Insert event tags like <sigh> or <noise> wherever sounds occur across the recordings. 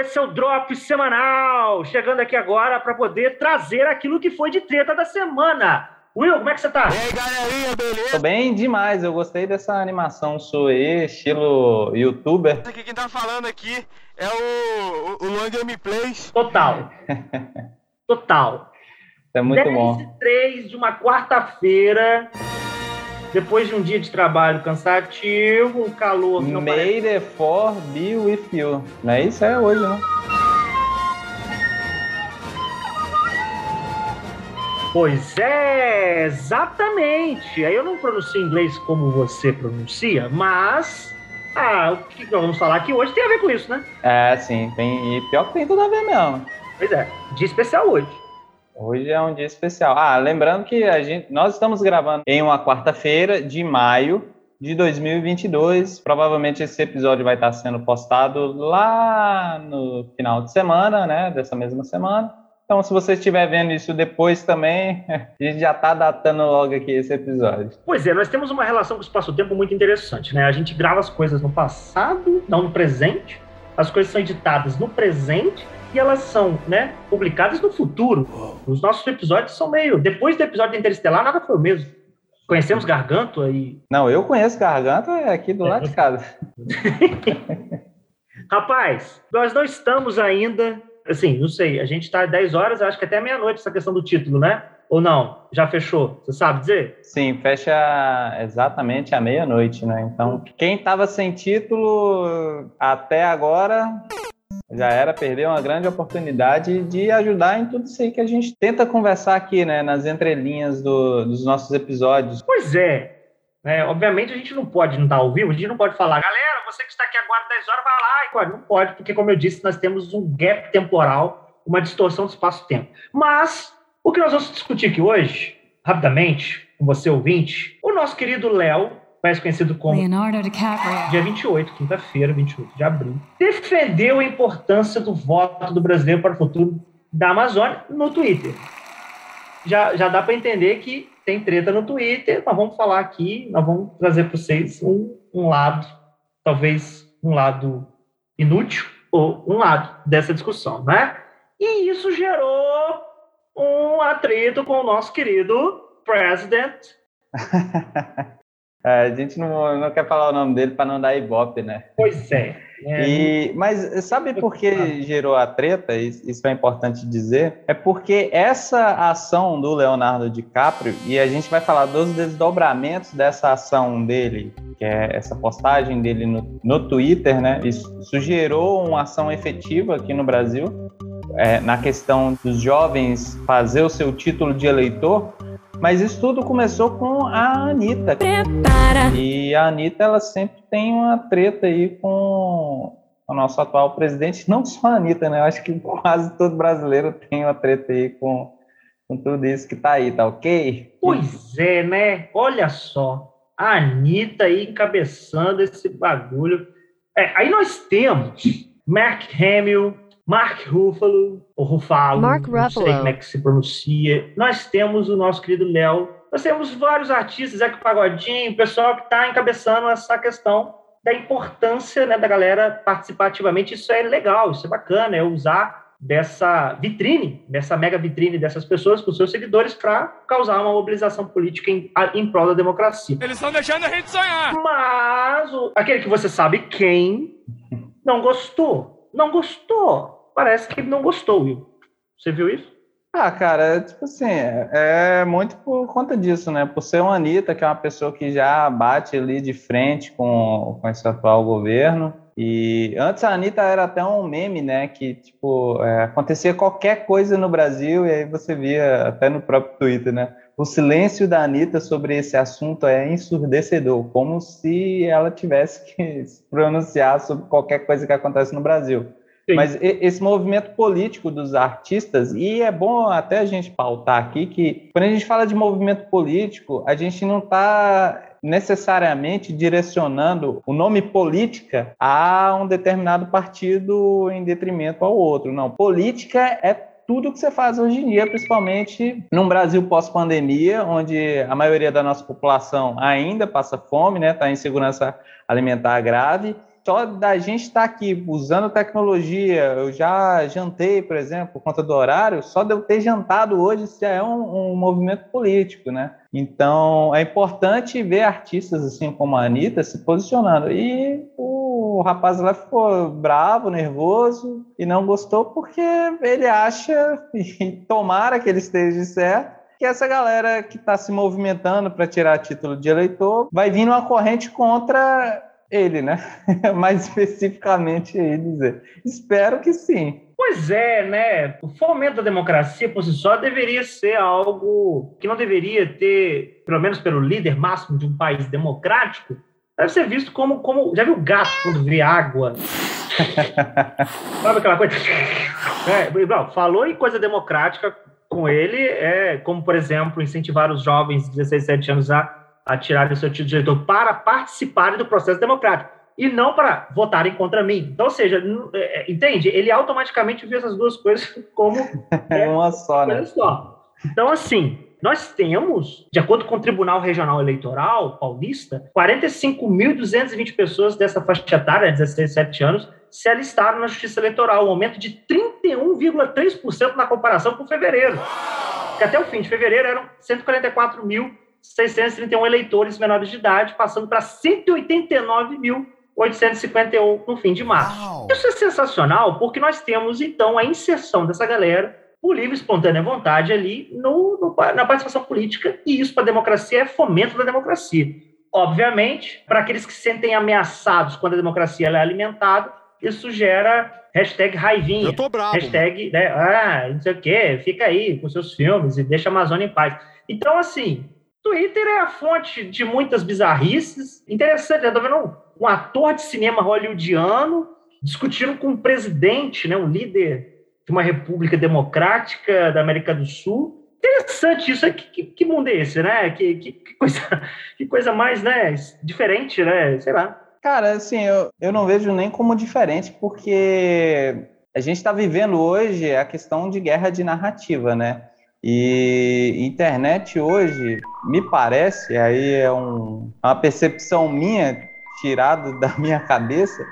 esse é o Drop semanal, chegando aqui agora para poder trazer aquilo que foi de treta da semana. Will, como é que você tá? E aí, galerinha, beleza? Tô bem demais, eu gostei dessa animação sua aí, estilo youtuber. Aqui quem tá falando aqui é o, o, o Luan Gameplays. Total. <laughs> Total. É muito 10 bom. 3 de uma quarta-feira, depois de um dia de trabalho cansativo, um calor que não May the for be with you. Não é isso? É hoje, né? Pois é, exatamente. Aí eu não pronuncio inglês como você pronuncia, mas ah, o que nós vamos falar aqui hoje tem a ver com isso, né? É, sim. Tem, e pior que tem tudo a ver mesmo. Pois é, dia especial hoje. Hoje é um dia especial. Ah, lembrando que a gente, nós estamos gravando em uma quarta-feira de maio de 2022. Provavelmente esse episódio vai estar sendo postado lá no final de semana, né? Dessa mesma semana. Então, se você estiver vendo isso depois também, <laughs> a gente já está datando logo aqui esse episódio. Pois é, nós temos uma relação com o espaço-tempo muito interessante, né? A gente grava as coisas no passado, não no presente. As coisas são editadas no presente e elas são, né, publicadas no futuro. Os nossos episódios são meio... Depois do episódio de Interestelar, nada foi o mesmo. Conhecemos Garganto aí. Não, eu conheço Garganto é aqui do lado de casa. <laughs> Rapaz, nós não estamos ainda assim, não sei, a gente está às 10 horas, acho que até meia-noite essa questão do título, né? Ou não? Já fechou? Você sabe dizer? Sim, fecha exatamente à meia-noite, né? Então, quem estava sem título até agora já era perder uma grande oportunidade de ajudar em tudo isso aí que a gente tenta conversar aqui, né? Nas entrelinhas do, dos nossos episódios. Pois é. é. Obviamente a gente não pode não estar ao vivo, a gente não pode falar, galera, você que está aqui agora 10 horas, vai lá e. Não pode, porque, como eu disse, nós temos um gap temporal, uma distorção do espaço-tempo. Mas, o que nós vamos discutir aqui hoje, rapidamente, com você ouvinte, o nosso querido Léo, mais conhecido como Leonardo DiCaprio, dia 28, quinta-feira, 28 de abril, defendeu a importância do voto do brasileiro para o futuro da Amazônia no Twitter. Já, já dá para entender que tem treta no Twitter, nós vamos falar aqui, nós vamos trazer para vocês um, um lado, talvez um lado inútil ou um lado dessa discussão, né? E isso gerou um atrito com o nosso querido president. <laughs> É, a gente não, não quer falar o nome dele para não dar ibope, né? Pois é. é. E, mas sabe por que gerou a treta? Isso é importante dizer. É porque essa ação do Leonardo DiCaprio, e a gente vai falar dos desdobramentos dessa ação dele, que é essa postagem dele no, no Twitter, né? Isso, gerou uma ação efetiva aqui no Brasil, é, na questão dos jovens fazer o seu título de eleitor mas isso tudo começou com a Anitta. Prepara. E a Anitta, ela sempre tem uma treta aí com o nosso atual presidente. Não só a Anitta, né? Eu acho que quase todo brasileiro tem uma treta aí com, com tudo isso que tá aí, tá ok? Pois é, né? Olha só. A Anitta aí encabeçando esse bagulho. É, aí nós temos Mark Hamill, Mark Ruffalo, ou Ruffalo, Mark não sei como é que se pronuncia. Nós temos o nosso querido Léo. Nós temos vários artistas, Zé Pagodinho, o pessoal que está encabeçando essa questão da importância né, da galera participar ativamente. Isso é legal, isso é bacana, é usar dessa vitrine, dessa mega vitrine dessas pessoas com seus seguidores para causar uma mobilização política em, em prol da democracia. Eles estão deixando a gente sonhar. Mas o, aquele que você sabe quem não gostou, não gostou parece que ele não gostou, Will. Você viu isso? Ah, cara, é, tipo assim, é, é muito por conta disso, né? Por ser uma Anitta, que é uma pessoa que já bate ali de frente com, com esse atual governo. E antes a Anitta era até um meme, né? Que, tipo, é, acontecia qualquer coisa no Brasil e aí você via até no próprio Twitter, né? O silêncio da Anitta sobre esse assunto é ensurdecedor, como se ela tivesse <laughs> que se pronunciar sobre qualquer coisa que acontece no Brasil. Sim. Mas esse movimento político dos artistas, e é bom até a gente pautar aqui que quando a gente fala de movimento político, a gente não está necessariamente direcionando o nome política a um determinado partido em detrimento ao outro. Não, política é tudo que você faz hoje em dia, principalmente num Brasil pós-pandemia, onde a maioria da nossa população ainda passa fome, né, está em segurança alimentar grave, só da gente estar tá aqui usando tecnologia, eu já jantei, por exemplo, por conta do horário, só de eu ter jantado hoje já é um, um movimento político, né? Então, é importante ver artistas assim como a Anitta se posicionando. E o rapaz lá ficou bravo, nervoso e não gostou porque ele acha, e tomara que ele esteja certo, que essa galera que está se movimentando para tirar título de eleitor vai vir numa corrente contra ele, né? <laughs> Mais especificamente ele dizer. Espero que sim. Pois é, né? O fomento da democracia por si só deveria ser algo que não deveria ter, pelo menos pelo líder máximo de um país democrático, deve ser visto como. como já viu gato quando vê água? <laughs> Sabe aquela coisa? É, falou em coisa democrática com ele, é como, por exemplo, incentivar os jovens de 16, 17 anos a a tirarem o seu título de eleitor para participarem do processo democrático e não para votarem contra mim. Então, ou seja, é, é, entende? Ele automaticamente viu essas duas coisas como é <laughs> uma só, né? Só. Então, assim, nós temos, de acordo com o Tribunal Regional Eleitoral Paulista, 45.220 pessoas dessa faixa etária, 16, 17 anos, se alistaram na Justiça Eleitoral, um aumento de 31,3% na comparação com fevereiro. Que até o fim de fevereiro eram 144 mil 631 eleitores menores de idade, passando para 189.851 no fim de março. Isso é sensacional, porque nós temos, então, a inserção dessa galera por livre e espontânea vontade ali no, no, na participação política, e isso para a democracia é fomento da democracia. Obviamente, para aqueles que se sentem ameaçados quando a democracia é alimentada, isso gera hashtag raivinha. Eu tô bravo. Hashtag, né, ah, não sei o quê, fica aí com seus filmes e deixa a Amazônia em paz. Então, assim, Twitter é a fonte de muitas bizarrices. Interessante, eu tô vendo um, um ator de cinema hollywoodiano discutindo com um presidente, né, um líder de uma república democrática da América do Sul. Interessante isso. Que, que, que mundo é esse, né? Que, que, que, coisa, <laughs> que coisa mais né, diferente, né? Sei lá. Cara, assim, eu, eu não vejo nem como diferente, porque a gente está vivendo hoje a questão de guerra de narrativa, né? E internet hoje, me parece, aí é um, uma percepção minha, tirada da minha cabeça,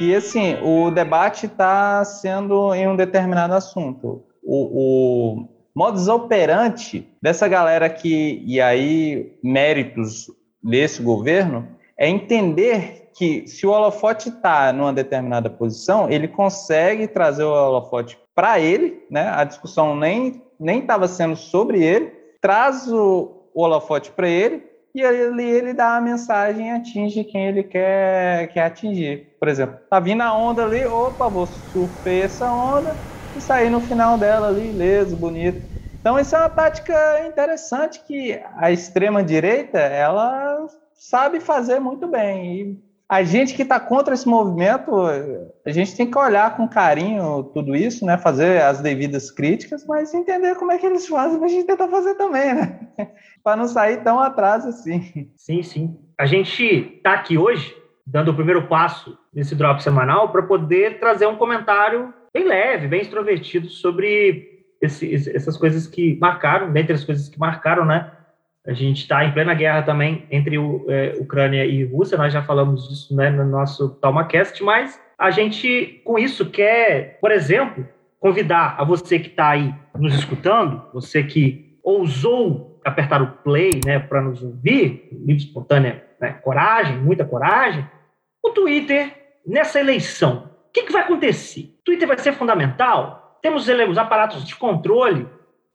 que assim, o debate está sendo em um determinado assunto. O, o modus operandi dessa galera que, e aí méritos desse governo, é entender que se o holofote está numa determinada posição, ele consegue trazer o holofote para ele, né? A discussão nem nem estava sendo sobre ele, traz o, o holofote para ele e ele, ele dá a mensagem e atinge quem ele quer, quer atingir. Por exemplo, tá vindo a onda ali, opa, vou surfar essa onda e sair no final dela ali, leso, bonito. Então, isso é uma tática interessante que a extrema-direita, ela sabe fazer muito bem. E a gente que está contra esse movimento, a gente tem que olhar com carinho tudo isso, né? Fazer as devidas críticas, mas entender como é que eles fazem para a gente tentar fazer também, né? <laughs> para não sair tão atrás assim. Sim, sim. A gente está aqui hoje dando o primeiro passo nesse drop semanal para poder trazer um comentário bem leve, bem extrovertido sobre esse, essas coisas que marcaram, dentre as coisas que marcaram, né? A gente está em plena guerra também entre o, é, Ucrânia e Rússia, nós já falamos disso né, no nosso TalmaCast, mas a gente, com isso, quer, por exemplo, convidar a você que está aí nos escutando, você que ousou apertar o play né, para nos ouvir, livre espontânea, né, coragem, muita coragem, o Twitter, nessa eleição, o que, que vai acontecer? O Twitter vai ser fundamental? Temos os aparatos de controle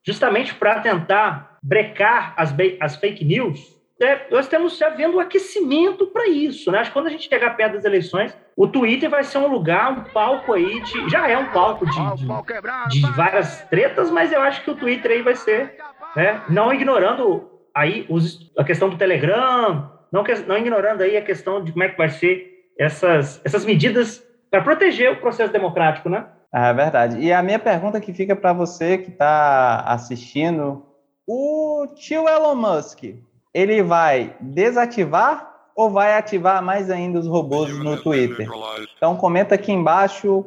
justamente para tentar brecar as, as fake news, é, nós estamos já vendo o aquecimento para isso. Né? Acho que quando a gente chegar perto das eleições, o Twitter vai ser um lugar, um palco aí de. Já é um palco de, de, de várias tretas, mas eu acho que o Twitter aí vai ser. Né? Não ignorando aí os, a questão do Telegram, não, não ignorando aí a questão de como é que vai ser essas, essas medidas para proteger o processo democrático, né? É verdade. E a minha pergunta que fica para você que está assistindo o tio Elon Musk, ele vai desativar ou vai ativar mais ainda os robôs no Twitter? Então comenta aqui embaixo,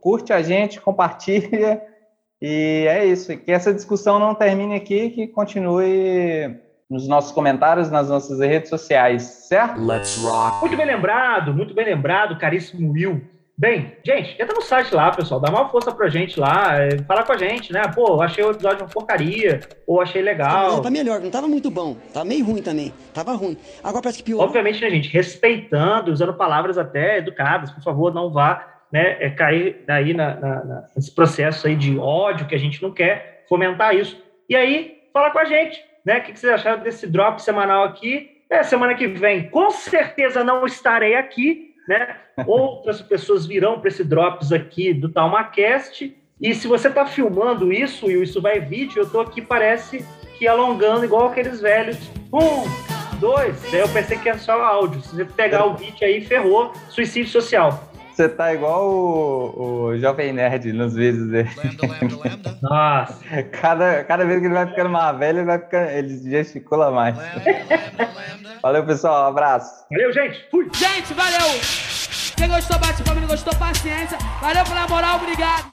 curte a gente, compartilha <laughs> e é isso. Que essa discussão não termine aqui, que continue nos nossos comentários, nas nossas redes sociais, certo? Let's rock. Muito bem lembrado, muito bem lembrado, caríssimo Will. Bem, gente, entra no site lá, pessoal, dá uma força pra gente lá, é, fala com a gente, né? Pô, achei o episódio uma porcaria, ou achei legal. Não, tá melhor, não tava muito bom, tava meio ruim também, tava ruim. Agora parece que piorou. Obviamente, né, gente, respeitando, usando palavras até educadas, por favor, não vá né, é, cair daí na, na, na, nesse processo aí de ódio que a gente não quer fomentar isso. E aí, fala com a gente, né? O que, que vocês acharam desse drop semanal aqui? É, semana que vem, com certeza não estarei aqui, né? Outras pessoas virão para esse Drops aqui do TalmaCast. E se você está filmando isso e isso vai vídeo, eu estou aqui, parece que alongando igual aqueles velhos. Um, dois. Daí eu pensei que era só áudio. Se você pegar o vídeo aí, ferrou. Suicídio social. Você tá igual o, o Jovem Nerd nos vídeos dele. Nossa. Cada, cada vez que ele vai ficando mais velho, ele, vai ficando, ele gesticula mais. Valeu, pessoal. Um abraço. Valeu, gente. Fui. Gente, valeu. Quem gostou, bate palma. Quem gostou, paciência. Valeu pela moral. Obrigado.